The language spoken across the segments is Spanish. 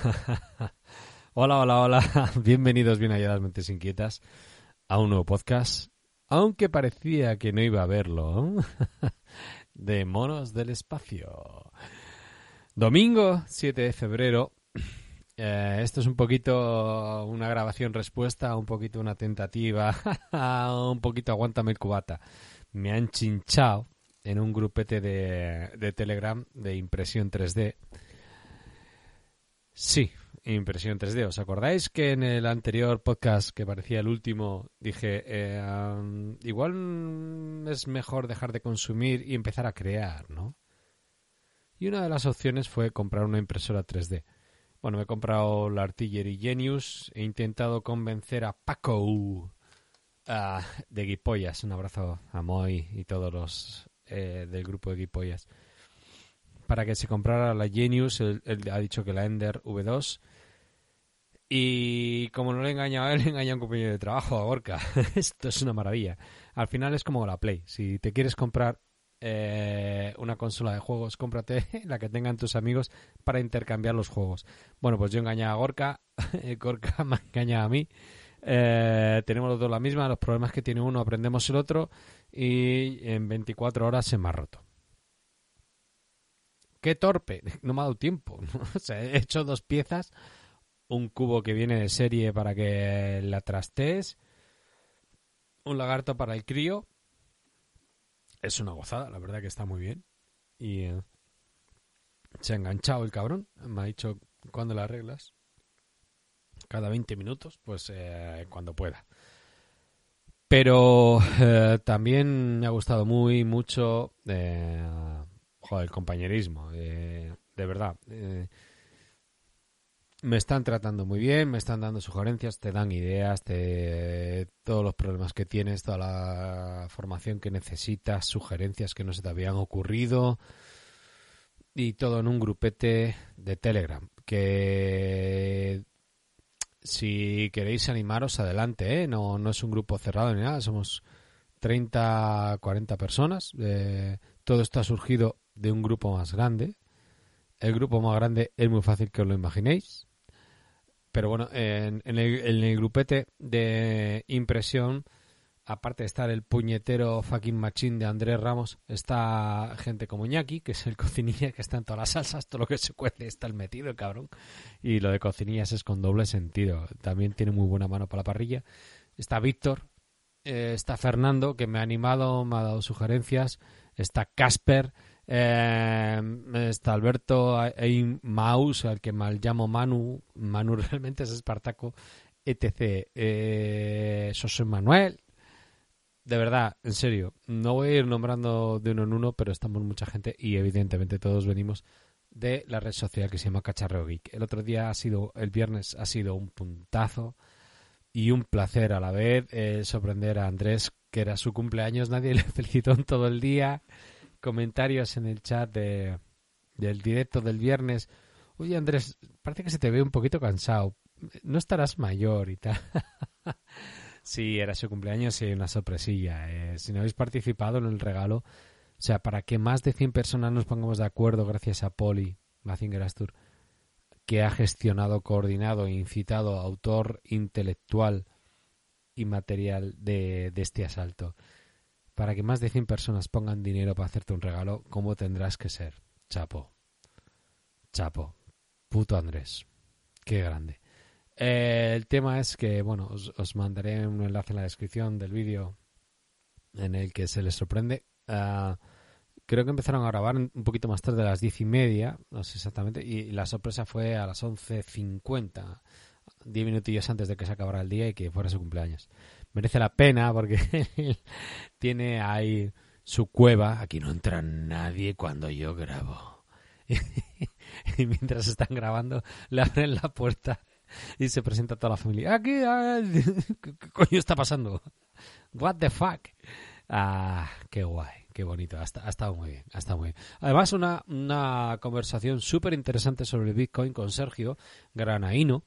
hola, hola, hola. Bienvenidos, bien allá las mentes inquietas, a un nuevo podcast. Aunque parecía que no iba a verlo. de Monos del Espacio. Domingo 7 de febrero. Eh, esto es un poquito una grabación respuesta, un poquito una tentativa, un poquito aguántame el cubata. Me han chinchado en un grupete de, de Telegram de impresión 3D. Sí, impresión 3D. ¿Os acordáis que en el anterior podcast, que parecía el último, dije, eh, igual es mejor dejar de consumir y empezar a crear, ¿no? Y una de las opciones fue comprar una impresora 3D. Bueno, me he comprado la Artillery Genius, he intentado convencer a Paco de Guipollas, un abrazo a Moy y todos los eh, del grupo de Guipollas, para que se comprara la Genius, él, ha dicho que la Ender V2, y como no le he engañado a él, le he engañado a un compañero de trabajo, a Gorka. Esto es una maravilla. Al final es como la Play. Si te quieres comprar eh, una consola de juegos, cómprate la que tengan tus amigos para intercambiar los juegos. Bueno, pues yo engañé a Gorka, Gorka me engaña a mí. Eh, tenemos los dos la misma, los problemas que tiene uno aprendemos el otro y en 24 horas se me ha roto. Qué torpe, no me ha dado tiempo. O sea, he hecho dos piezas un cubo que viene de serie para que la trastees, un lagarto para el crío. Es una gozada, la verdad que está muy bien. Y eh, se ha enganchado el cabrón. Me ha dicho cuando la arreglas. Cada 20 minutos, pues eh, cuando pueda. Pero eh, también me ha gustado muy mucho joder, el compañerismo. de verdad me están tratando muy bien, me están dando sugerencias, te dan ideas, de todos los problemas que tienes, toda la formación que necesitas, sugerencias que no se te habían ocurrido y todo en un grupete de Telegram que si queréis animaros adelante, ¿eh? no, no es un grupo cerrado ni nada, somos 30, 40 personas. Eh, todo esto ha surgido de un grupo más grande. El grupo más grande es muy fácil que os lo imaginéis. Pero bueno, en, el, grupete de impresión, aparte de estar el puñetero fucking machín de Andrés Ramos, está gente como Ñaki, que es el cocinilla que está en todas las salsas, todo lo que se cuece está el metido, cabrón. Y lo de cocinillas es con doble sentido. También tiene muy buena mano para la parrilla. Está Víctor, eh, está Fernando, que me ha animado, me ha dado sugerencias. Está Casper eh, está Alberto Maus, al que mal llamo Manu. Manu realmente es Espartaco, etc. Eh, José Manuel. De verdad, en serio, no voy a ir nombrando de uno en uno, pero estamos mucha gente y evidentemente todos venimos de la red social que se llama Cacharreo. El otro día ha sido, el viernes ha sido un puntazo y un placer a la vez eh, sorprender a Andrés, que era su cumpleaños, nadie le felicitó en todo el día comentarios en el chat de, del directo del viernes. Oye, Andrés, parece que se te ve un poquito cansado. No estarás mayor y tal. sí, era su cumpleaños y una sorpresilla. Eh, si no habéis participado en el regalo, o sea, para que más de 100 personas nos pongamos de acuerdo gracias a Poli, Mazinger Astur, que ha gestionado, coordinado e incitado autor intelectual y material de, de este asalto para que más de 100 personas pongan dinero para hacerte un regalo, ¿cómo tendrás que ser? Chapo. Chapo. Puto Andrés. Qué grande. Eh, el tema es que, bueno, os, mandaré un enlace en la descripción del vídeo en el que se les sorprende. Ah, creo que empezaron a grabar un poquito más tarde, a las diez y media, no sé exactamente, y la sorpresa fue a las 11.50, diez minutillos antes de que se acabara el día y que fuera su cumpleaños merece la pena porque tiene ahí su cueva. Aquí no entra nadie cuando yo grabo. y mientras están grabando, le abren la puerta y se presenta toda la familia. Aquí, ¿qué coño está pasando? What the fuck? Ah, qué guay, qué bonito. Ha, estado muy bien, ha estado muy bien. Además, una, una conversación súper interesante sobre Bitcoin con Sergio Granaíno.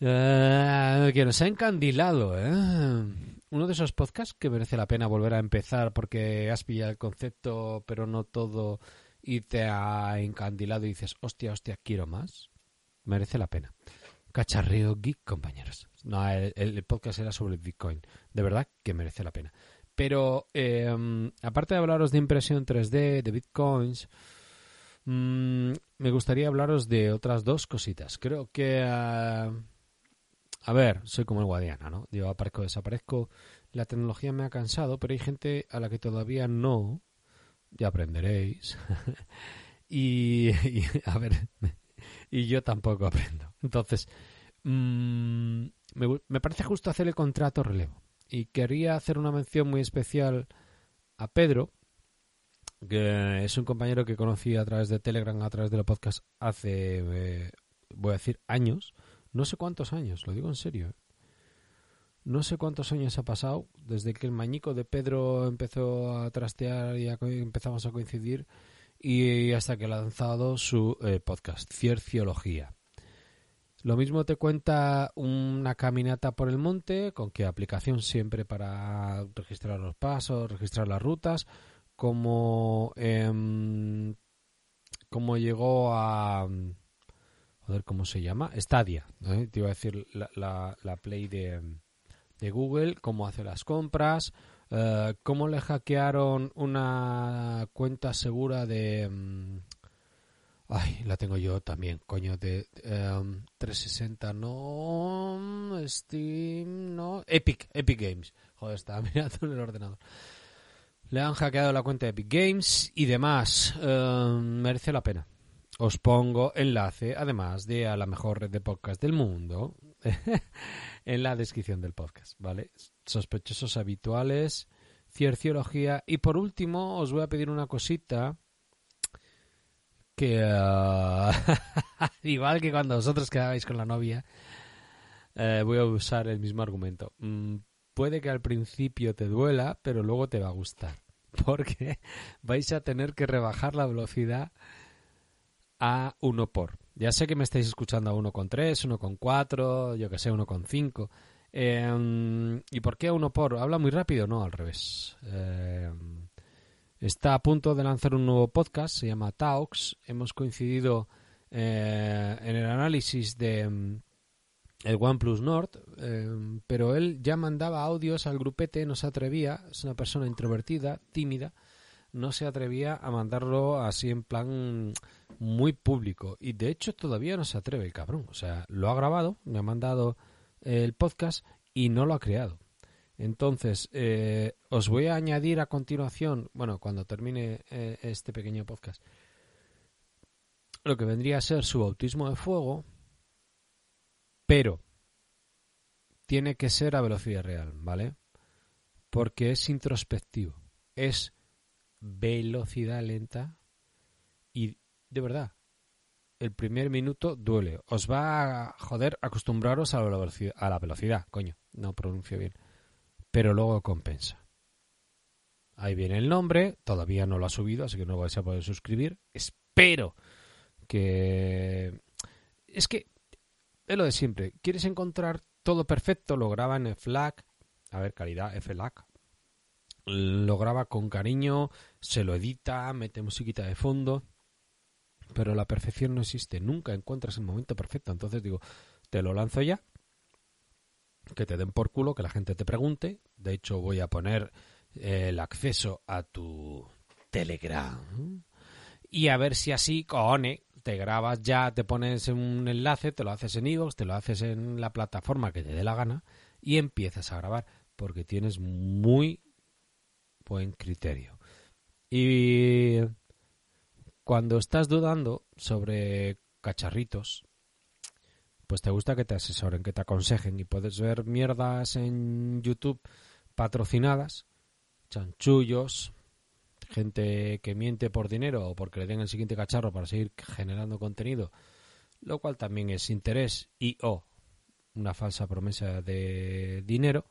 Eh, que nos ha encandilado, ¿eh? Uno de esos podcasts que merece la pena volver a empezar porque has pillado el concepto, pero no todo, y te ha encandilado y dices, hostia, hostia, quiero más. merece la pena. Cacharreo Geek, compañeros. No, el, podcast era sobre Bitcoin. De verdad que merece la pena. Pero em, aparte de hablaros de impresión 3D, de Bitcoins, mm, me gustaría hablaros de otras dos cositas. Creo que... Ah, a ver, soy como el Guadiana, ¿no? Yo aparezco, desaparezco. La tecnología me ha cansado, pero hay gente a la que todavía no. Ya aprenderéis. y, a ver, y yo tampoco aprendo. Entonces, mm, me, parece justo hacer el contrato relevo. Y quería hacer una mención muy especial a Pedro, que es un compañero que conocí a través de Telegram, a través de los podcast hace, eh, voy a decir, años. No sé cuántos años, lo digo en serio. ¿eh? No sé cuántos años ha pasado desde que el mañico de Pedro empezó a trastear y empezamos a coincidir y hasta que ha lanzado su eh, podcast, Cierciología. Lo mismo te cuenta una caminata por el monte, con qué aplicación siempre para registrar los pasos, registrar las rutas, como eh, cómo llegó a joder, ¿cómo se llama? Stadia, te iba a decir la, la, Play de, de Google, cómo hace las compras, eh, cómo le hackearon una cuenta segura de... Mm, ay, la tengo yo también, coño, de 360, em, no, Steam, no, Epic, Epic Games. Joder, estaba mirando en el ordenador. Le han hackeado la cuenta de Epic Games y demás. Em, merece la pena. Os pongo enlace, además de a la mejor red de podcast del mundo, en la descripción del podcast, ¿vale? Sospechosos habituales, cierciología. Y por último, os voy a pedir una cosita que, uh, igual que cuando vosotros quedabais con la novia, eh, voy a usar el mismo argumento. Mm, puede que al principio te duela, pero luego te va a gustar. Porque vais a tener que rebajar la velocidad a 1 por. Ya sé que me estáis escuchando a 1,3, 1,4, yo que sé, 1,5. Eh, ¿Y por qué a 1 por? ¿Habla muy rápido? No, al revés. Eh, está a punto de lanzar un nuevo podcast, se llama Talks. Hemos coincidido eh, en el análisis de mm, el OnePlus Nord, pero él ya mandaba audios al grupete, no se atrevía, es una persona introvertida, tímida, no se atrevía a mandarlo así en plan muy público. Y de hecho todavía no se atreve el cabrón. O sea, lo ha grabado, me ha mandado el podcast y no lo ha creado. Entonces, eh, os voy a añadir a continuación, bueno, cuando termine eh, este pequeño podcast, lo que vendría a ser su bautismo de fuego, pero tiene que ser a velocidad real, ¿vale? Porque es introspectivo, es velocidad lenta y de verdad, el primer minuto duele. Os va a joder acostumbraros a la velocidad, a la velocidad coño, no pronuncio bien. Pero luego compensa. Ahí viene el nombre, todavía no lo ha subido, así que no vais a poder suscribir. Espero que... Es que es lo de siempre. ¿Quieres encontrar todo perfecto? Lo graba en FLAC. A ver, calidad, FLAC lo graba con cariño, se lo edita, mete musiquita de fondo, pero la perfección no existe, nunca encuentras el momento perfecto, entonces digo, te lo lanzo ya, que te den por culo, que la gente te pregunte, de hecho voy a poner eh, el acceso a tu Telegram. Y a ver si así, cojones, te grabas ya, te pones un enlace, te lo haces en iVoox, te lo haces en la plataforma que te dé la gana y empiezas a grabar porque tienes muy buen criterio. Y cuando estás dudando sobre cacharritos, pues te gusta que te asesoren, que te aconsejen y puedes ver mierdas en YouTube patrocinadas, chanchullos, gente que miente por dinero o porque le den el siguiente cacharro para seguir generando contenido, lo cual también es interés y o una falsa promesa de dinero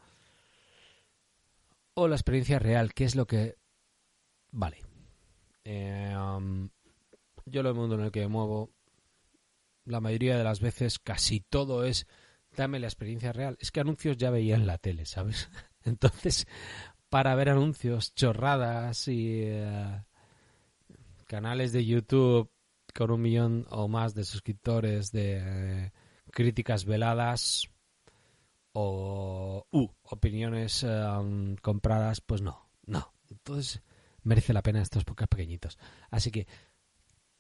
o la experiencia real, que es lo que vale. Eh, um, yo lo mundo en el que me muevo, la mayoría de las veces, casi todo es dame la experiencia real. Es que anuncios ya veía en la tele, ¿sabes? Entonces, para ver anuncios, chorradas y eh, canales de YouTube con un millón o más de suscriptores de eh, críticas veladas o opiniones um, compradas, pues no, no. Entonces merece la pena estos pocos pequeñitos. Así que,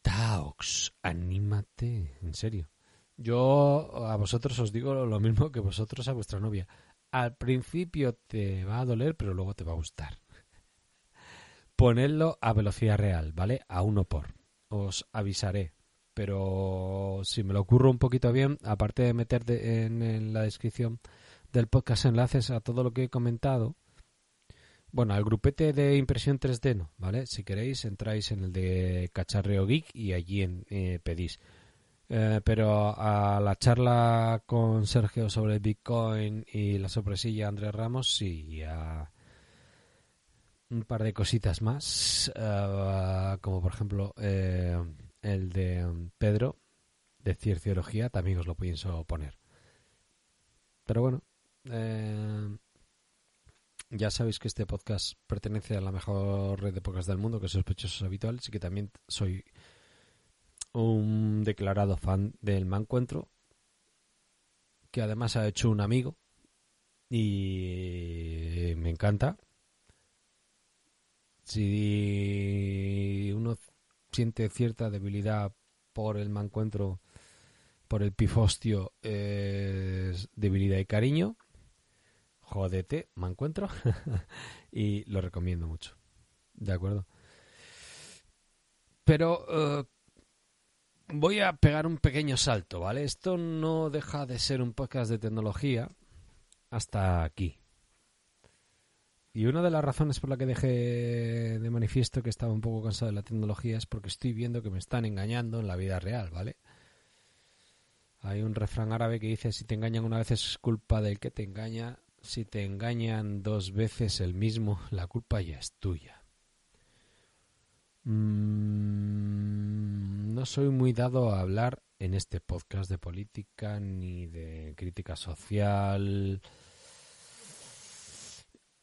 Taox, anímate, en serio. Yo a vosotros os digo lo mismo que vosotros a vuestra novia. Al principio te va a doler, pero luego te va a gustar. Ponedlo a velocidad real, ¿vale? A uno por. Os avisaré. Pero si me lo ocurro un poquito bien, aparte de meter en, la descripción del podcast enlaces a todo lo que he comentado, bueno, al grupete de impresión 3D no, ¿vale? Si queréis, entráis en el de Cacharreo Geek y allí eh, pedís. Eh, pero a la charla con Sergio sobre Bitcoin y la sorpresilla Andrés Ramos, sí, y a un par de cositas más, eh, como por ejemplo eh, el de Pedro, de Cierciología, también os lo pienso poner. Pero bueno, ya sabéis que este podcast pertenece a la mejor red de podcast del mundo, que es Sospechosos Habituales, y que también soy un declarado fan del Mancuentro, que además ha hecho un amigo y me encanta. Si uno siente cierta debilidad por el Mancuentro, por el pifostio, es debilidad y cariño. Jodete, Mancuentro. y lo recomiendo mucho. ¿De acuerdo? Pero eh, voy a pegar un pequeño salto, ¿vale? Esto no deja de ser un podcast de tecnología hasta aquí. Y una de las razones por la que dejé de manifiesto que estaba un poco cansado de la tecnología es porque estoy viendo que me están engañando en la vida real, ¿vale? Hay un refrán árabe que dice, si te engañan una vez es culpa del que te engaña, si te engañan dos veces el mismo, la culpa ya es tuya. Mm, no soy muy dado a hablar en este podcast de política ni de crítica social.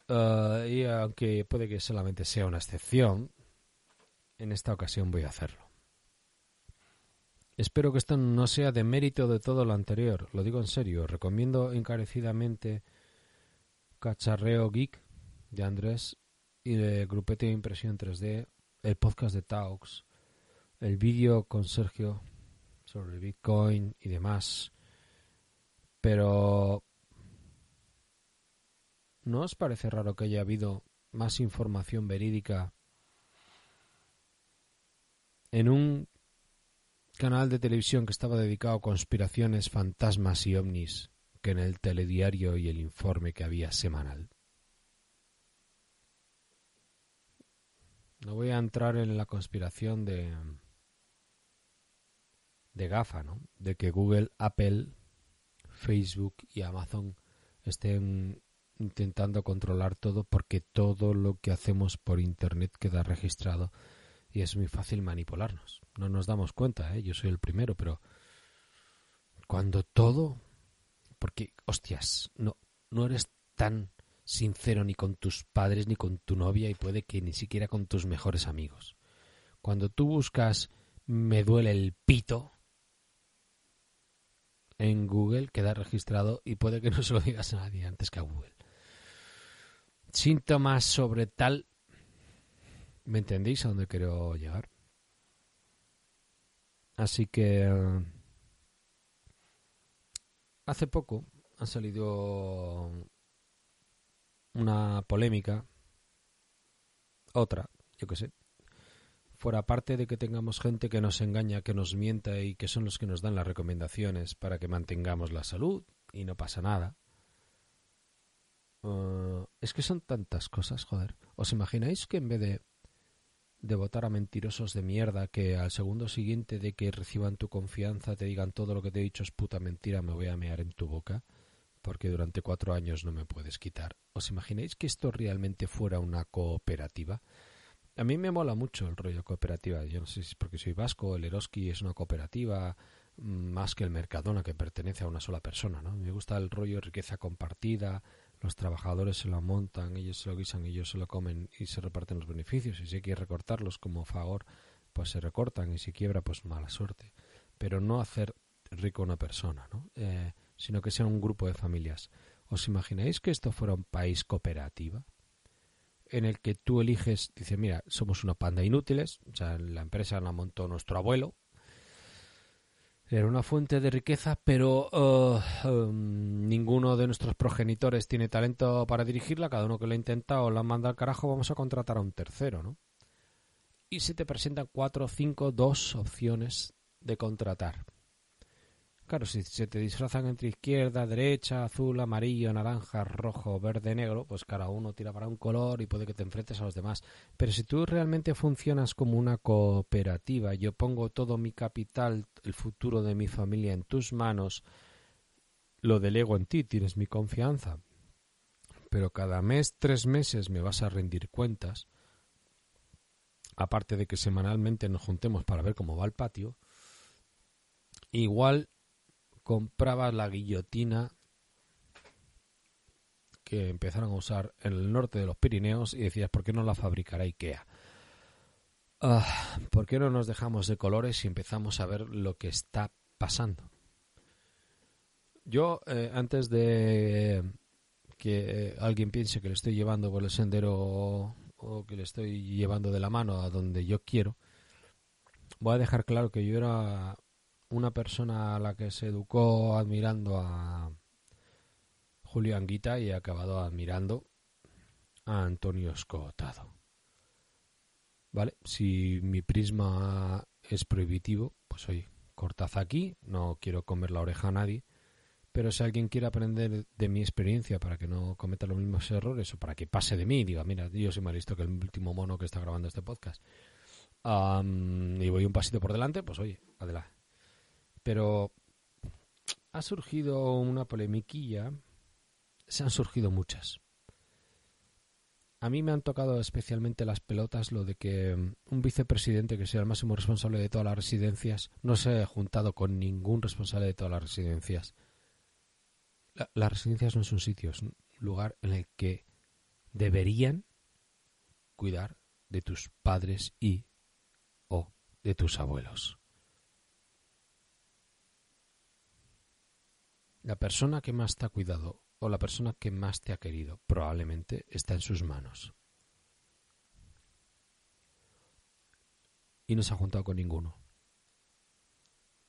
Eh, y aunque puede que solamente sea una excepción, en esta ocasión voy a hacerlo. Espero que esto no sea de mérito de todo lo anterior, lo digo en serio. Recomiendo encarecidamente Cacharreo Geek de Andrés y de Grupete de Impresión 3D el podcast de Taux, el vídeo con Sergio sobre Bitcoin y demás. Pero ¿no os parece raro que haya habido más información verídica en un canal de televisión que estaba dedicado a conspiraciones, fantasmas y ovnis que en el telediario y el informe que había semanal? No voy a entrar en la conspiración de de GAFA, ¿no? De que Google, Apple, Facebook y Amazon estén intentando controlar todo porque todo lo que hacemos por internet queda registrado y es muy fácil manipularnos. No nos damos cuenta, ¿eh? Yo soy el primero, pero cuando todo porque hostias, no no eres tan sincero ni con tus padres ni con tu novia y puede que ni siquiera con tus mejores amigos. Cuando tú buscas me duele el pito en Google queda registrado y puede que no se lo digas a nadie antes que a Google. Síntomas sobre tal... ¿Me entendéis a dónde quiero llegar? Así que... Hace poco ha salido una polémica, otra, yo qué sé, fuera parte de que tengamos gente que nos engaña, que nos mienta y que son los que nos dan las recomendaciones para que mantengamos la salud y no pasa nada. Uh, es que son tantas cosas, joder. ¿Os imagináis que en vez de, de votar a mentirosos de mierda que al segundo siguiente de que reciban tu confianza te digan todo lo que te he dicho es puta mentira, me voy a mear en tu boca? porque durante cuatro años no me puedes quitar. ¿Os imagináis que esto realmente fuera una cooperativa? A mí me mola mucho el rollo cooperativa. Yo no sé si es porque soy vasco, el Eroski es una cooperativa mm, más que el Mercadona que pertenece a una sola persona, ¿no? Me gusta el rollo riqueza compartida, los trabajadores se lo montan, ellos se lo guisan, ellos se lo comen y se reparten los beneficios y si hay que recortarlos como favor pues se recortan y si quiebra, pues mala suerte. Pero no hacer rico a una persona, ¿no? Eh, sino que sea un grupo de familias. ¿Os imagináis que esto fuera un país cooperativa? En el que tú eliges, dice, mira, somos una panda inútiles, o sea, la empresa la montó nuestro abuelo, era una fuente de riqueza, pero uh, um, ninguno de nuestros progenitores tiene talento para dirigirla. Cada uno que lo ha intentado la manda al carajo, vamos a contratar a un tercero, ¿no? Y se te presentan cuatro, cinco, dos opciones de contratar. Claro, si se te disfrazan entre izquierda, derecha, azul, amarillo, naranja, rojo, verde, negro, pues cada uno tira para un color y puede que te enfrentes a los demás. Pero si tú realmente funcionas como una cooperativa, yo pongo todo mi capital, el futuro de mi familia en tus manos, lo delego en ti, tienes mi confianza. Pero cada mes, tres meses me vas a rendir cuentas, aparte de que semanalmente nos juntemos para ver cómo va el patio, igual comprabas la guillotina que empezaron a usar en el norte de los Pirineos y decías, ¿por qué no la fabricará IKEA? Ah, ¿Por qué no nos dejamos de colores y empezamos a ver lo que está pasando? Yo, eh, antes de que alguien piense que le estoy llevando por el sendero o que le estoy llevando de la mano a donde yo quiero, voy a dejar claro que yo era una persona a la que se educó admirando a Julio Anguita y ha acabado admirando a Antonio Escotado. ¿Vale? Si mi prisma es prohibitivo, pues oye, cortad aquí, no quiero comer la oreja a nadie, pero si alguien quiere aprender de mi experiencia para que no cometa los mismos errores o para que pase de mí, diga, mira, yo soy más listo que el último mono que está grabando este podcast, y voy un pasito por delante, pues oye, adelante pero ha surgido una polemiquilla, se han surgido muchas. A mí me han tocado especialmente las pelotas lo de que un vicepresidente que sea el máximo responsable de todas las residencias no se haya juntado con ningún responsable de todas las residencias. las residencias no es un sitio, es un lugar en el que deberían cuidar de tus padres y o de tus abuelos. La persona que más te ha cuidado o la persona que más te ha querido probablemente está en sus manos. Y no se ha juntado con ninguno.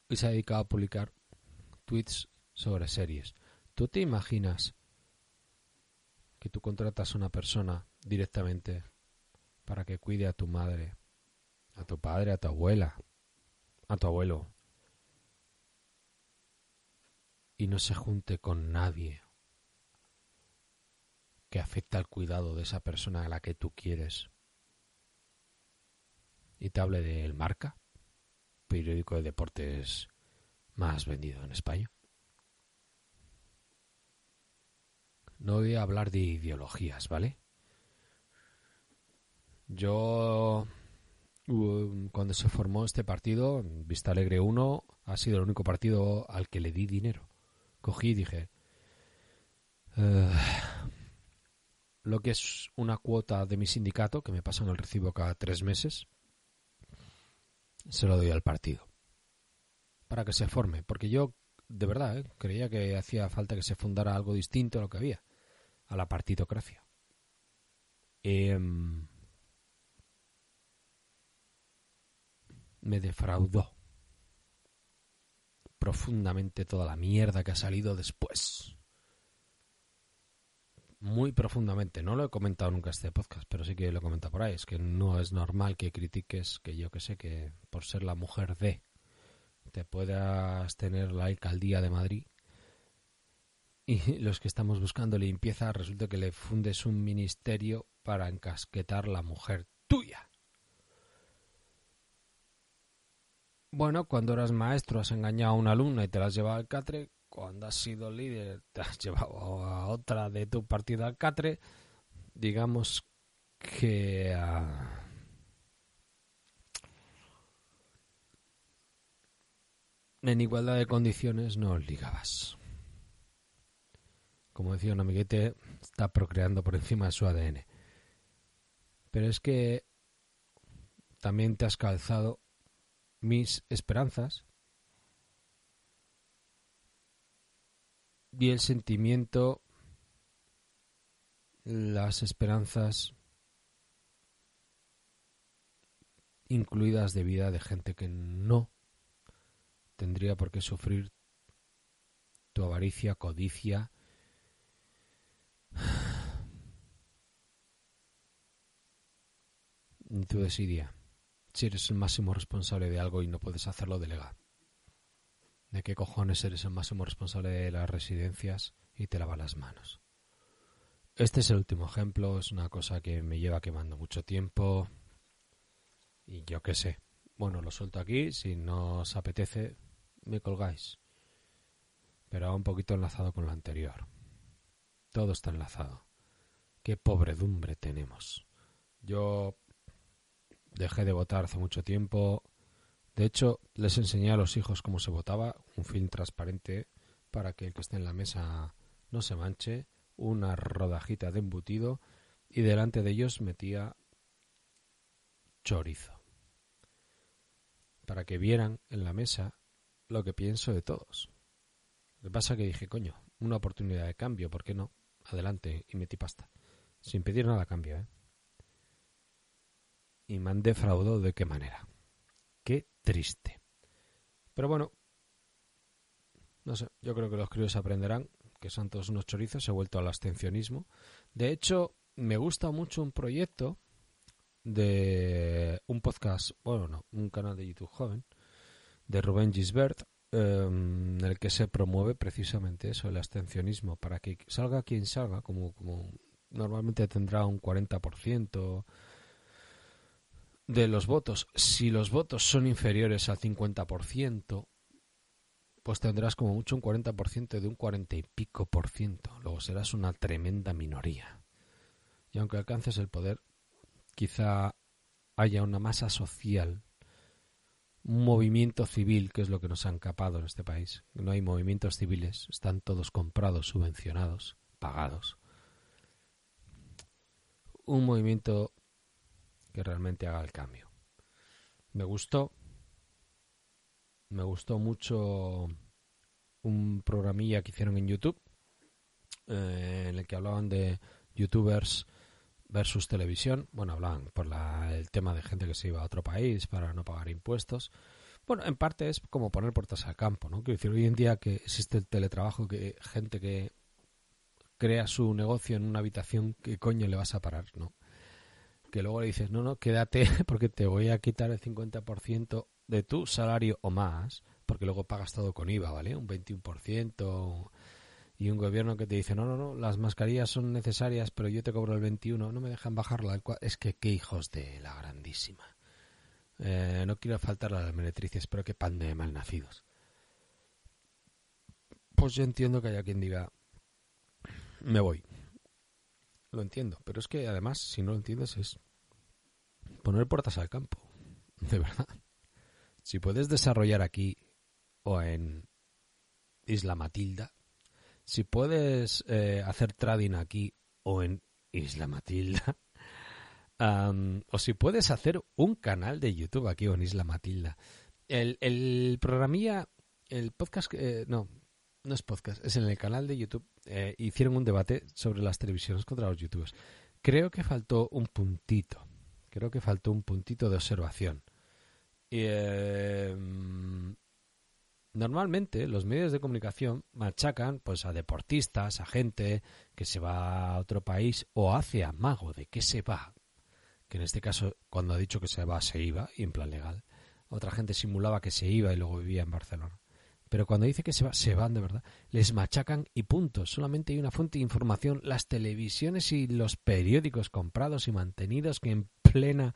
Y se ha dedicado a publicar tweets sobre series. ¿Tú te imaginas que tú contratas a una persona directamente para que cuide a tu madre, a tu padre, a tu abuela, a tu abuelo, y no se junte con nadie que afecta al cuidado de esa persona a la que tú quieres. Y te hable de El Marca, periódico de deportes más vendido en España. No voy a hablar de ideologías, ¿vale? Yo, cuando se formó este partido, Vista Alegre 1, ha sido el único partido al que le di dinero cogí y dije, eh, lo que es una cuota de mi sindicato, que me pasan el recibo cada tres meses, se lo doy al partido. Para que se forme. Porque yo, de verdad, eh, creía que hacía falta que se fundara algo distinto a lo que había. A la partitocracia. Em, me defraudó profundamente toda la mierda que ha salido después. Muy profundamente. No lo he comentado nunca este podcast, pero sí que lo he comentado por ahí. Es que no es normal que critiques que yo que sé que por ser la mujer de te puedas tener la alcaldía de Madrid y los que estamos buscando limpieza resulta que le fundes un ministerio para encasquetar la mujer tuya. Bueno, cuando eras maestro has engañado a una alumna y te la has llevado al catre. Cuando has sido líder te has llevado a otra de tu partido al catre. Digamos que... Ah, en igualdad de condiciones no ligabas. Como decía un amiguete, está procreando por encima de su ADN. Pero es que también te has calzado mis esperanzas y el sentimiento, las esperanzas incluidas de vida de gente que no tendría por qué sufrir tu avaricia, codicia, tu desidia. Si eres el máximo responsable de algo y no puedes hacerlo, delega. ¿De qué cojones eres el máximo responsable de las residencias y te lava las manos? Este es el último ejemplo, es una cosa que me lleva quemando mucho tiempo y yo qué sé. Bueno, lo suelto aquí, si no os apetece, me colgáis. Pero un poquito enlazado con lo anterior. Todo está enlazado. Qué pobredumbre tenemos. Yo dejé de votar hace mucho tiempo. De hecho, les enseñé a los hijos cómo se votaba, un film transparente para que el que esté en la mesa no se manche, una rodajita de embutido y delante de ellos metía chorizo. Para que vieran en la mesa lo que pienso de todos. Lo que pasa es que dije, coño, una oportunidad de cambio, ¿por qué no? Adelante, y metí pasta. Sin pedir nada a cambio, ¿eh? Y me han defraudado de qué manera. Qué triste. Pero bueno, no sé, yo creo que los críos aprenderán que son todos unos chorizos, he vuelto al abstencionismo. De hecho, me gusta mucho un proyecto de un podcast, bueno, no, un canal de YouTube joven, de Rubén Gisbert, em, en el que se promueve precisamente eso, el abstencionismo, para que salga quien salga, como, como normalmente tendrá un 40% de los votos. Si los votos son inferiores al 50%, pues tendrás como mucho un 40% de un 40 y pico por ciento. Luego serás una tremenda minoría. Y aunque alcances el poder, quizá haya una masa social un movimiento civil, que es lo que nos han capado en este país. No hay movimientos civiles, están todos comprados, subvencionados, pagados. Un movimiento que realmente haga el cambio. Me gustó, me gustó mucho un programilla que hicieron en YouTube, eh, en el que hablaban de youtubers versus televisión. Bueno, hablaban por el tema de gente que se iba a otro país para no pagar impuestos. Bueno, en parte es como poner puertas al campo, ¿no? Quiero decir, hoy en día que existe el teletrabajo, que gente que crea su negocio en una habitación, ¿qué coño le vas a parar, no? Que luego le dices, no, no, quédate porque te voy a quitar el 50% de tu salario o más, porque luego pagas todo con IVA, ¿vale? Un 21%, y un gobierno que te dice, no, no, no, las mascarillas son necesarias, pero yo te cobro el 21, no me dejan bajarla. Es que qué hijos de la grandísima. Eh, no quiero faltar a las meretrices, pero qué pan de malnacidos. Pues yo entiendo que haya quien diga, me voy. Lo entiendo, pero es que además, si no lo entiendes, es poner puertas al campo. De verdad. Si puedes desarrollar aquí o en Isla Matilda, si puedes eh, hacer trading aquí o en Isla Matilda, o si puedes hacer un canal de YouTube aquí o en Isla Matilda. El, el programilla, el podcast, eh, no, no es podcast, es en el canal de YouTube, eh, hicieron un debate sobre las televisiones contra los youtubers. Creo que faltó un puntito, creo que faltó un puntito de observación. Y, Normalmente los medios de comunicación machacan pues a deportistas, a gente que se va a otro país o hace amago de que se va, que en este caso cuando ha dicho que se va se iba y en plan legal. Otra gente simulaba que se iba y luego vivía en Barcelona. Pero cuando dice que se va, se van de verdad. Les machacan y punto. Solamente hay una fuente de información, las televisiones y los periódicos comprados y mantenidos que en plena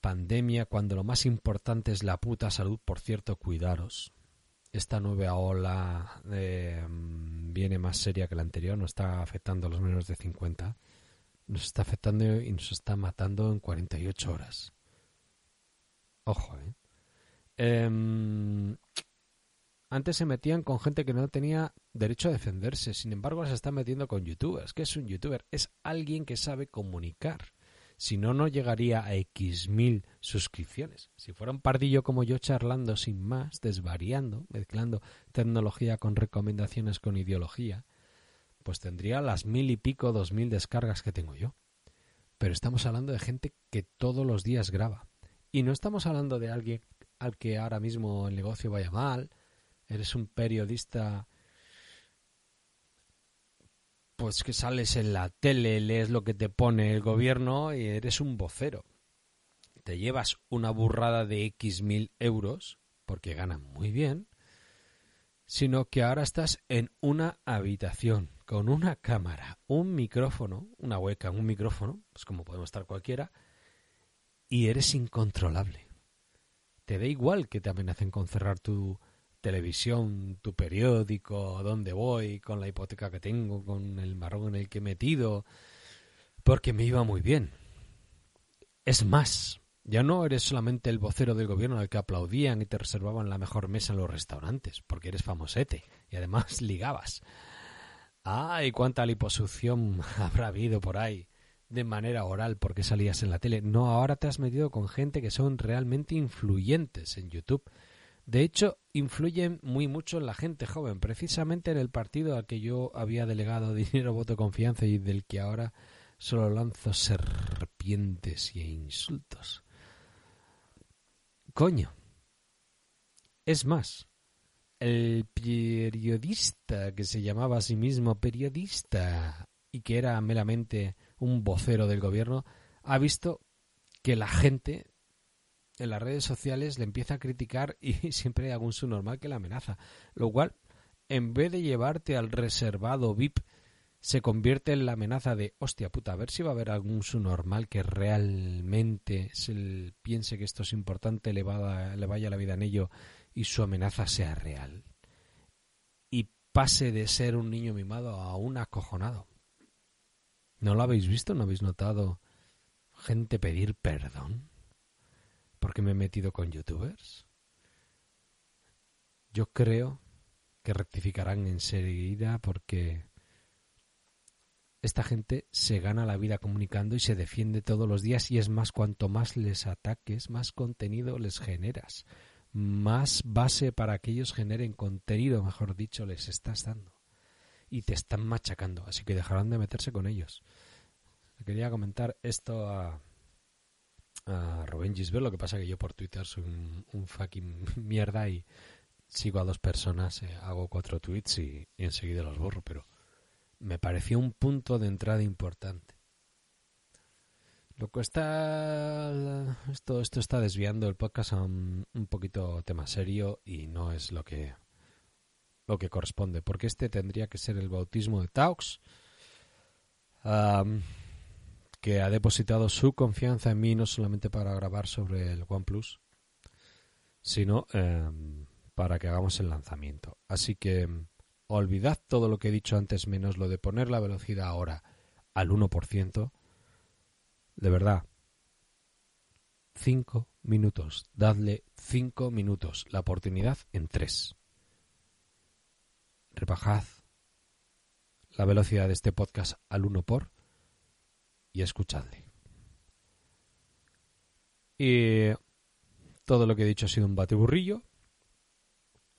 pandemia cuando lo más importante es la puta salud, por cierto, cuidaros. Esta nueva ola eh, viene más seria que la anterior, nos está afectando a los menores de 50, nos está afectando y nos está matando en 48 horas. Ojo, ¿eh? Em, antes se metían con gente que no tenía derecho a defenderse, sin embargo se están metiendo con youtubers. ¿Qué es un youtuber? Es alguien que sabe comunicar Si no, no llegaría a X mil suscripciones. Si fuera un pardillo como yo charlando sin más, desvariando, mezclando tecnología con recomendaciones con ideología, pues tendría las mil y pico, dos mil descargas que tengo yo. Pero estamos hablando de gente que todos los días graba. Y no estamos hablando de alguien al que ahora mismo el negocio vaya mal, eres un periodista pues que sales en la tele, lees lo que te pone el gobierno y eres un vocero. Te llevas una burrada de X mil euros, porque ganan muy bien, sino que ahora estás en una habitación con una cámara, un micrófono, una hueca, un micrófono, pues como podemos estar cualquiera, y eres incontrolable. Te da igual que te amenacen con cerrar tu, televisión, tu periódico, dónde voy, con la hipoteca que tengo, con el marrón en el que he metido, porque me iba muy bien. Es más, ya no eres solamente el vocero del gobierno al que aplaudían y te reservaban la mejor mesa en los restaurantes, porque eres famosete y además ligabas. ¡Ay, cuánta liposucción habrá habido por ahí! de manera oral porque salías en la tele. No, ahora te has metido con gente que son realmente influyentes en YouTube de hecho, influyen muy mucho en la gente joven, precisamente en el partido al que yo había delegado dinero, voto, confianza y del que ahora solo lanzo serpientes y insultos. Coño. Es más, el periodista que se llamaba a sí mismo periodista y que era meramente un vocero del gobierno, ha visto que la gente en las redes sociales le empieza a criticar y siempre hay algún subnormal que la amenaza. Lo cual, en vez de llevarte al reservado VIP, se convierte en la amenaza de hostia puta, a ver si va a haber algún subnormal que realmente se piense que esto es importante, le, le vaya la vida en ello y su amenaza sea real. Y pase de ser un niño mimado a un acojonado. ¿No lo habéis visto? ¿No habéis notado gente pedir perdón? Porque me he metido con youtubers? Yo creo que rectificarán enseguida porque esta gente se gana la vida comunicando y se defiende todos los días y es más cuanto más les ataques, más contenido les generas, más base para que ellos generen contenido, mejor dicho, les estás dando y te están machacando, así que dejarán de meterse con ellos. Quería comentar esto a, a Rubén Gisbert. Lo que pasa que yo por Twitter soy un, fucking mierda y sigo a dos personas, eh, hago cuatro tweets y, enseguida los borro, pero me pareció un punto de entrada importante. Lo que está esto esto está desviando el podcast a un, poquito tema serio y no es lo que lo que corresponde, porque este tendría que ser el bautismo de Taux que ha depositado su confianza en mí no solamente para grabar sobre el OnePlus, sino em, para que hagamos el lanzamiento. Así que em, olvidad todo lo que he dicho antes, menos lo de poner la velocidad ahora al 1%. De verdad, cinco minutos. Dadle cinco minutos. La oportunidad en tres. Repajad la velocidad de este podcast al 1 por y escuchadle. Y todo lo que he dicho ha sido un batiburrillo.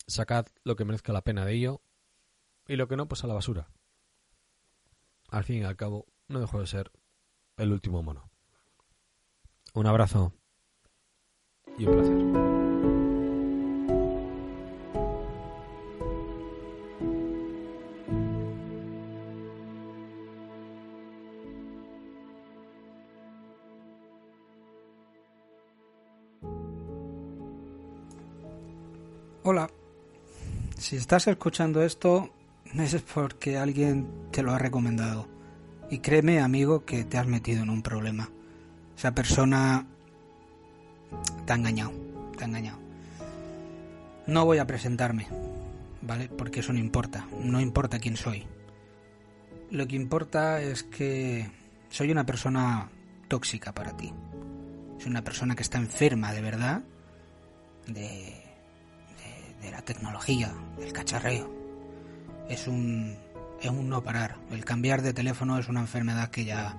Sacad lo que merezca la pena de ello y lo que no, pues a la basura. Al fin y al cabo, no dejo de ser el último mono. Un abrazo y un placer. Si estás escuchando esto es porque alguien te lo ha recomendado. Y créeme, amigo, que te has metido en un problema. Esa persona te ha engañado, te ha engañado. No voy a presentarme, ¿vale? Porque eso no importa, no importa quién soy. Lo que importa es que soy una persona tóxica para ti. Soy una persona que está enferma de verdad de de la tecnología, del cacharreo. Es un, es un no parar. El cambiar de teléfono es una enfermedad que ya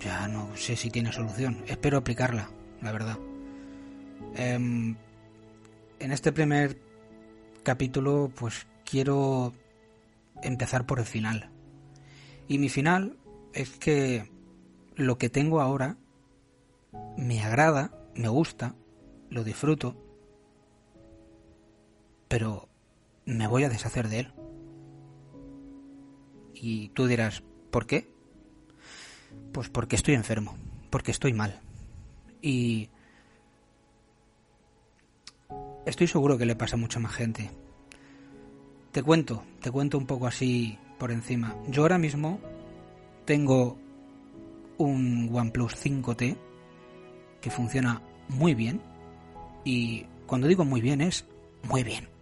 ya no sé si tiene solución. Espero aplicarla, la verdad. Em, en este primer capítulo, pues quiero empezar por el final. Y mi final es que lo que tengo ahora me agrada, me gusta, lo disfruto, pero me voy a deshacer de él. Y tú dirás, ¿por qué? Pues porque estoy enfermo, porque estoy mal. Y estoy seguro que le pasa a mucha más gente. Te cuento, te cuento un poco así por encima. Yo ahora mismo tengo un OnePlus 5T que funciona muy bien. Y cuando digo muy bien es muy bien.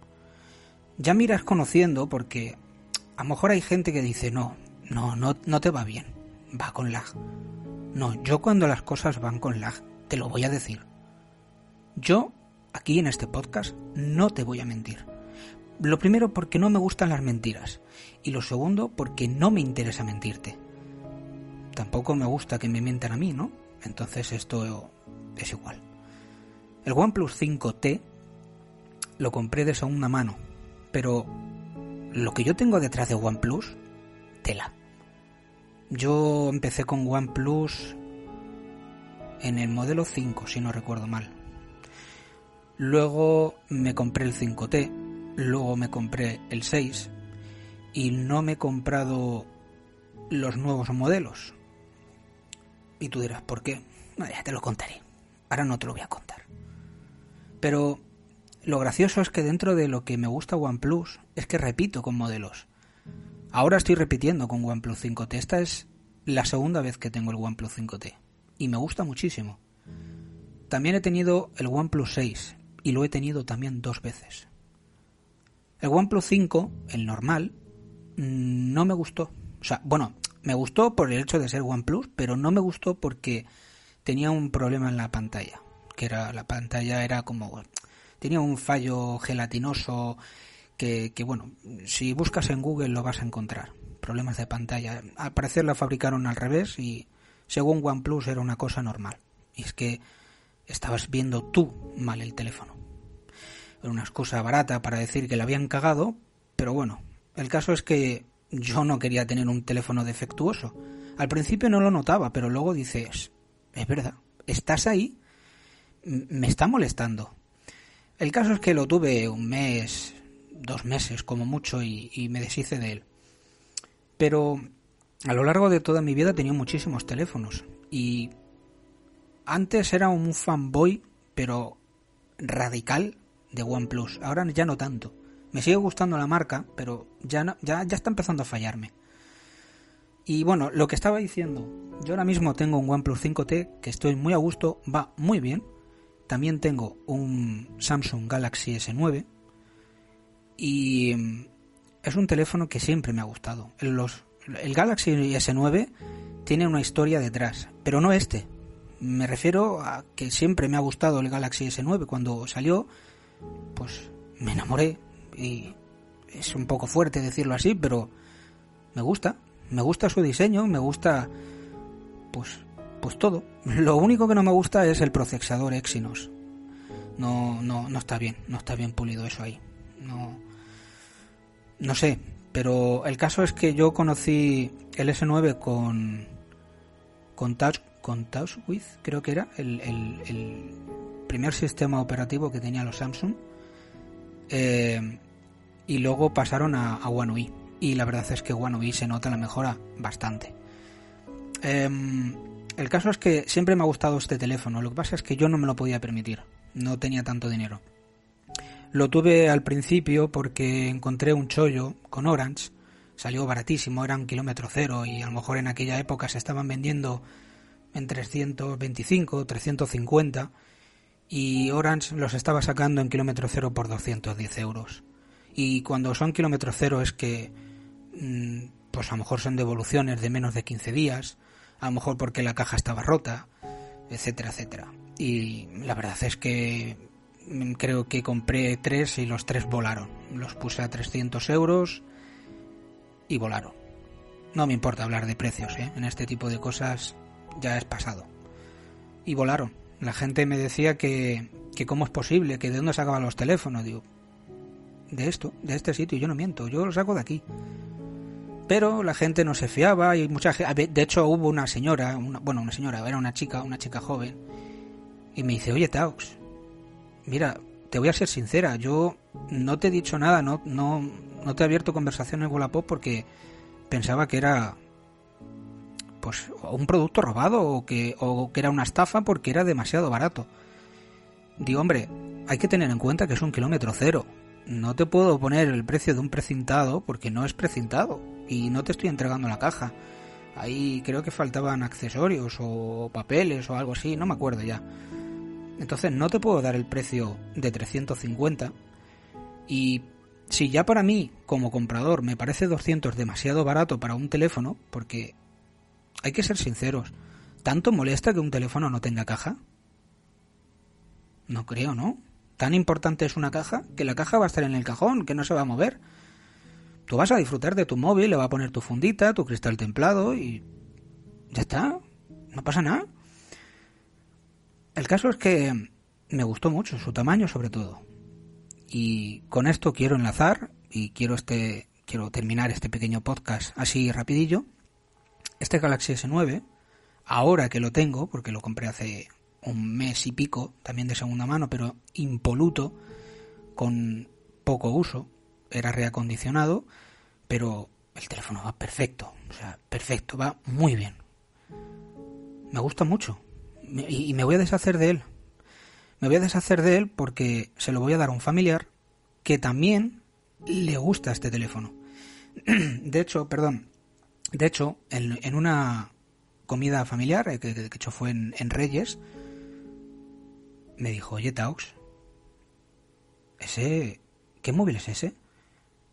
Ya miras conociendo porque a lo mejor hay gente que dice no, no, no, no te va bien, va con lag. No, yo cuando las cosas van con lag, te lo voy a decir. Yo, aquí en este podcast, no te voy a mentir. Lo primero porque no me gustan las mentiras. Y lo segundo porque no me interesa mentirte. Tampoco me gusta que me mientan a mí, ¿no? Entonces esto es igual. El OnePlus 5T lo compré de segunda mano, pero lo que yo tengo detrás de OnePlus, tela. Yo empecé con OnePlus en el modelo 5, si no recuerdo mal. Luego me compré el 5T, luego me compré el 6 y no me he comprado los nuevos modelos. Y tú dirás, ¿por qué? te lo contaré. Ahora no te lo voy a contar. Pero lo gracioso es que dentro de lo que me gusta OnePlus es que repito con modelos. Ahora estoy repitiendo con OnePlus 5T. Esta es la segunda vez que tengo el OnePlus 5T. Y me gusta muchísimo. También he tenido el OnePlus 6 y lo he tenido también dos veces. El OnePlus 5, el normal, mm, no me gustó. O sea, bueno, me gustó por el hecho de ser OnePlus, pero no me gustó porque tenía un problema en la pantalla, que era la pantalla era como tenía un fallo gelatinoso que, bueno, si buscas en Google lo vas a encontrar. Problemas de pantalla. Al parecer la fabricaron al revés y según OnePlus era una cosa normal. Y es que estabas viendo tú mal el teléfono. Era una excusa barata para decir que le habían cagado, pero bueno, el caso es que yo no quería tener un teléfono defectuoso. Al principio no lo notaba, pero luego dices, es verdad, estás ahí, me está molestando. El caso es que lo tuve un mes, dos meses como mucho y, me deshice de él. Pero a lo largo de toda mi vida tenía muchísimos teléfonos y antes era un fanboy, pero radical de OnePlus. Ahora ya no tanto. Me sigue gustando la marca, pero ya, ya, ya está empezando a fallarme. Y bueno, lo que estaba diciendo, yo ahora mismo tengo un OnePlus 5T que estoy muy a gusto, va muy bien. También tengo un Samsung Galaxy S9 y mm, es un teléfono que siempre me ha gustado. Los, el Galaxy S9 tiene una historia detrás, pero no este. Me refiero a que siempre me ha gustado el Galaxy S9. Cuando salió, pues me enamoré, y es un poco fuerte decirlo así, pero me gusta, me gusta su diseño, me gusta pues pues todo. Lo único que no me gusta es el procesador Exynos. No no no está bien, no está bien pulido eso ahí. No sé, pero el caso es que yo conocí el S9 con con Touch con TouchWiz, creo que era el, primer sistema operativo que tenía los Samsung. Eh, y luego pasaron a, One UI. Y la verdad es que One UI se nota la mejora bastante. Em, el caso es que siempre me ha gustado este teléfono. Lo que pasa es que yo no me lo podía permitir. No tenía tanto dinero. Lo tuve al principio porque encontré un chollo con Orange. Salió baratísimo, era un kilómetro cero y a lo mejor en aquella época se estaban vendiendo en 325, 350 y Orange los estaba sacando en kilómetro cero por 210 euros. Y cuando son kilómetros cero es que, mm, pues a lo mejor son devoluciones de menos de 15 días, a lo mejor porque la caja estaba rota, etcétera, etcétera. Y la verdad es que mm, creo que compré tres y los tres volaron. Los puse a 300 euros y volaron. No me importa hablar de precios, ¿eh? En este tipo de cosas ya es pasado. Y volaron. La gente me decía que, que cómo es posible, que de dónde sacaban los teléfonos. Digo, de esto, de este sitio, yo no miento, yo lo saco de aquí. Pero la gente no se fiaba y mucha gente, de hecho hubo una señora, una, bueno, una señora, era una chica, una chica joven, y me dice, oye Taux, mira, te voy a ser sincera, yo no te he dicho nada, no, no, no te he abierto conversación en Wallapop porque pensaba que era pues un producto robado o que, o que era una estafa porque era demasiado barato. Digo, hombre, hay que tener en cuenta que es un kilómetro cero. No te puedo poner el precio de un precintado porque no es precintado y no te estoy entregando la caja. Ahí creo que faltaban accesorios o papeles o algo así, no me acuerdo ya. Entonces no te puedo dar el precio de 350 y si ya para mí como comprador me parece 200 demasiado barato para un teléfono, porque hay que ser sinceros, ¿tanto molesta que un teléfono no tenga caja? No creo, ¿no? Tan importante es una caja que la caja va a estar en el cajón, que no se va a mover. Tú vas a disfrutar de tu móvil, le va a poner tu fundita, tu cristal templado y ya está, no pasa nada. El caso es que me gustó mucho, su tamaño sobre todo. Y con esto quiero enlazar y quiero este quiero terminar este pequeño podcast así rapidillo. Este Galaxy S9, ahora que lo tengo, porque lo compré hace un mes y pico, también de segunda mano, pero impoluto, con poco uso, era reacondicionado, pero el teléfono va perfecto, o sea, perfecto, va muy bien. Me gusta mucho y me voy a deshacer de él. Me voy a deshacer de él porque se lo voy a dar a un familiar que también le gusta este teléfono. De hecho, perdón, de hecho, en, una comida familiar, eh, que hecho fue en, Reyes, me dijo, oye, Taux, ese, ¿qué móvil es ese?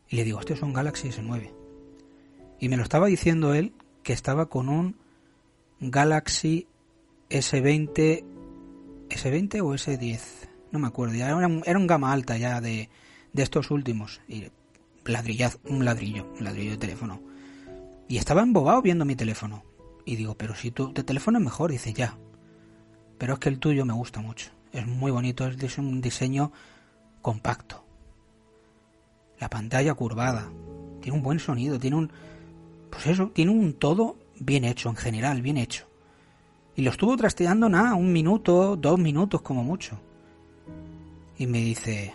Y le digo, este es un Galaxy S9. Y me lo estaba diciendo él que estaba con un Galaxy S20, S20 o S10, no me acuerdo, ya era, un, era un gama alta ya de, de estos últimos. Y ladrillaz, un ladrillo, un ladrillo de teléfono. Y estaba embobado viendo mi teléfono. Y digo, pero si tu teléfono es mejor, dice ya. Pero es que el tuyo me gusta mucho. Es muy bonito, es un diseño compacto. La pantalla curvada. Tiene un buen sonido, tiene un... Pues eso, tiene un todo bien hecho, en general, bien hecho. Y lo estuvo trasteando nada, un minuto, dos minutos como mucho. Y me dice,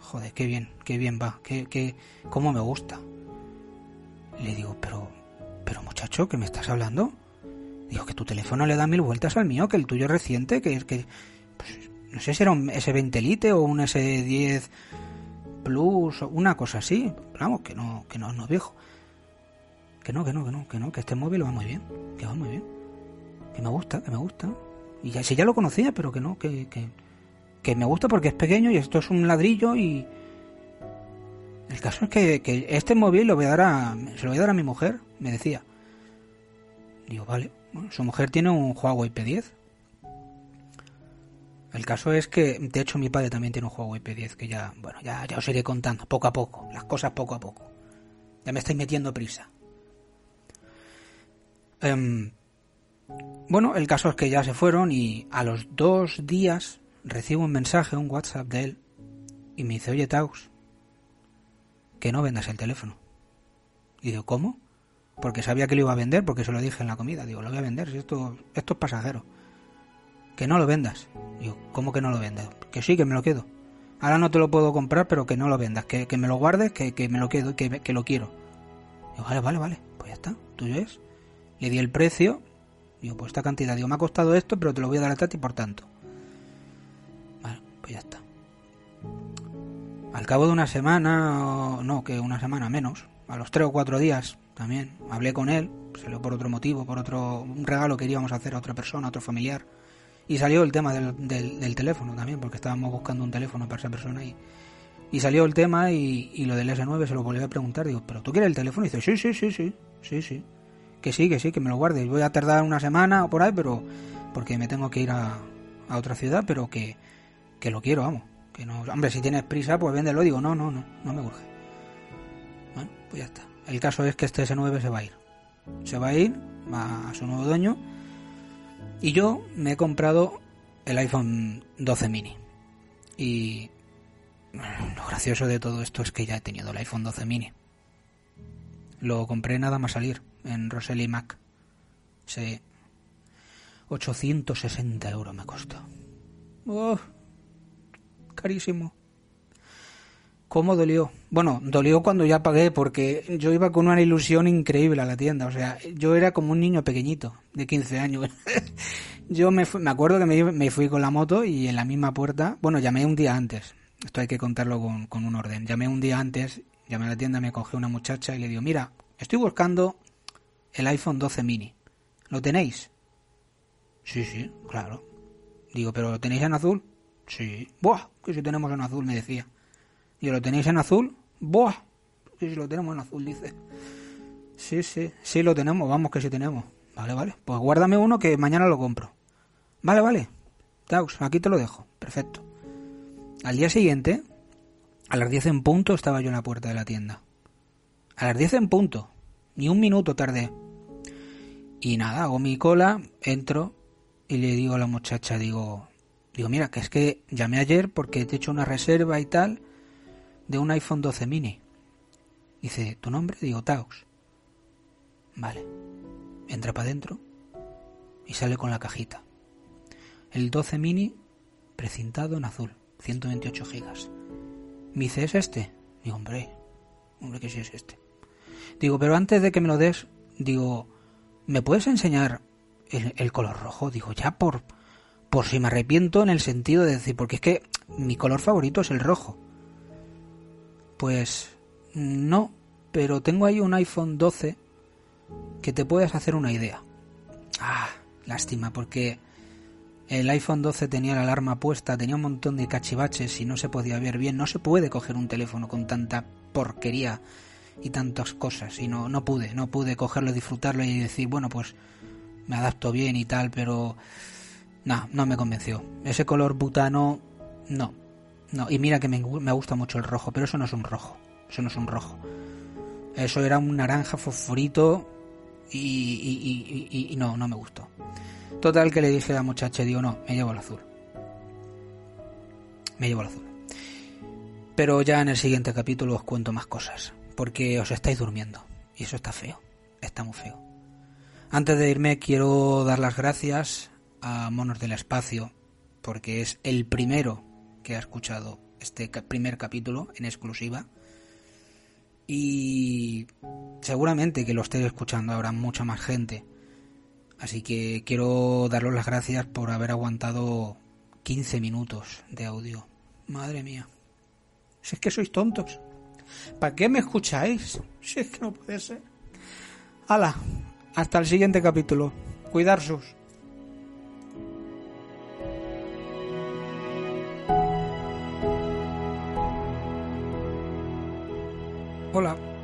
joder, qué bien, qué bien va, qué, qué, cómo me gusta. le digo, pero, pero muchacho, ¿qué me estás hablando? Digo, que tu teléfono le da mil vueltas al mío, que el tuyo es reciente, que, que pues, no sé si era un S20 Lite o un S10 Plus o una cosa así. vamos, que no, que no, no es viejo. Que no, que no, que no, que no, que este móvil va muy bien, que va muy bien. Que me gusta, que me gusta. Y ya, si ya lo conocía, pero que no, que, que, que me gusta porque es pequeño y esto es un ladrillo y... El caso es que, que este móvil lo voy a dar a, se lo voy a dar a mi mujer, me decía. Digo, vale. Bueno, su mujer tiene un Huawei P10. El caso es que, de hecho, mi padre también tiene un Huawei P10 que ya, bueno, ya, ya os iré contando, poco a poco, las cosas poco a poco. Ya me estáis metiendo prisa. Em, bueno, el caso es que ya se fueron y a los dos días recibo un mensaje, un WhatsApp de él, y me dice, oye Taus, que no vendas el teléfono. Y digo, ¿cómo? Porque sabía que lo iba a vender, porque se lo dije en la comida. Digo, lo voy a vender, si esto, esto es pasajero. Que no lo vendas. Digo, ¿cómo que no lo vendas? Que sí, que me lo quedo. Ahora no te lo puedo comprar, pero que no lo vendas. Que, me lo guardes, que, que me lo quedo, que, que lo quiero. Digo, vale, vale, vale. Pues ya está, tuyo es. Le di el precio. Digo, pues esta cantidad. Digo, me ha costado esto, pero te lo voy a dar a ti por tanto. Pues ya está. Al cabo de una semana, no, que una semana menos, a los tres o cuatro días también, hablé con él, salió por otro motivo, por otro un regalo que queríamos hacer a otra persona, a otro familiar. Y salió el tema del, del, teléfono también, porque estábamos buscando un teléfono para esa persona y, y salió el tema y, y, lo del S9 se lo volví a preguntar. Digo, ¿pero tú quieres el teléfono? Y dice, sí, sí, sí, sí, sí, sí. Que sí, que sí, que me lo guardes. Voy a tardar una semana o por ahí, pero porque me tengo que ir a, a otra ciudad, pero que, que lo quiero, vamos. Que no, hombre, si tienes prisa, pues véndelo. Digo, no, no, no, no me urge. Bueno, pues ya está. El caso es que este S9 se va a ir. Se va a ir, a su nuevo dueño. Y yo me he comprado el iPhone 12 mini. Y lo gracioso de todo esto es que ya he tenido el iPhone 12 mini. Lo compré nada más salir en Rosely Mac. Sí. 860 euros me costó. Oh, carísimo. ¿Cómo dolió? Bueno, dolió cuando ya pagué porque yo iba con una ilusión increíble a la tienda. O sea, yo era como un niño pequeñito de 15 años. yo me, me acuerdo que me, me, fui con la moto y en la misma puerta, bueno, llamé un día antes. Esto hay que contarlo con, con un orden. Llamé un día antes, llamé a la tienda, me cogió una muchacha y le digo, mira, estoy buscando el iPhone 12 mini. ¿Lo tenéis? Sí, sí, claro. Digo, ¿pero lo tenéis en azul? Sí. Buah, que si tenemos en azul, me decía. ¿Y lo tenéis en azul? ¡Buah! Sí, sí, lo tenemos en azul, dice. Sí, sí, sí lo tenemos, vamos que sí tenemos. Vale, vale. Pues guárdame uno que mañana lo compro. Vale, vale. Taux, aquí te lo dejo. Perfecto. Al día siguiente, a las 10 en punto, estaba yo en la puerta de la tienda. A las 10 en punto. Ni un minuto tardé. Y nada, hago mi cola, entro y le digo a la muchacha, digo, digo, mira, que es que llamé ayer porque te he hecho una reserva y tal de un iPhone 12 mini. Dice, ¿tu nombre? Digo, Taos. Vale. Entra para adentro y sale con la cajita. El 12 mini precintado en azul, 128 gigas. Me dice, ¿es este? Digo, hombre, hombre que sí es este. Digo, pero antes de que me lo des, digo, ¿me puedes enseñar el, el color rojo? Digo, ya por, por si me arrepiento en el sentido de decir, porque es que mi color favorito es el rojo. Pues no, pero tengo ahí un iPhone 12 que te puedes hacer una idea. Ah, lástima, porque el iPhone 12 tenía la alarma puesta, tenía un montón de cachivaches y no se podía ver bien. No se puede coger un teléfono con tanta porquería y tantas cosas. Y no, no pude, no pude cogerlo, disfrutarlo y decir, bueno, pues me adapto bien y tal, pero no, no me convenció. Ese color butano, no, no, y mira que me, me gusta mucho el rojo, pero eso no es un rojo. Eso no es un rojo. Eso era un naranja fosforito y, y, y, y, no, no me gustó. Total que le dije a la muchacha, digo, no, me llevo el azul. Me llevo el azul. Pero ya en el siguiente capítulo os cuento más cosas, porque os estáis durmiendo. Y eso está feo, está muy feo. Antes de irme quiero dar las gracias a Monos del Espacio, porque es el primero que ha escuchado este primer capítulo en exclusiva. Y seguramente que lo estéis escuchando ahora mucha más gente. Así que quiero daros las gracias por haber aguantado 15 minutos de audio. Madre mía. Si es que sois tontos. ¿Para qué me escucháis? Si es que no puede ser. Hala, hasta el siguiente capítulo. Cuidar Hola.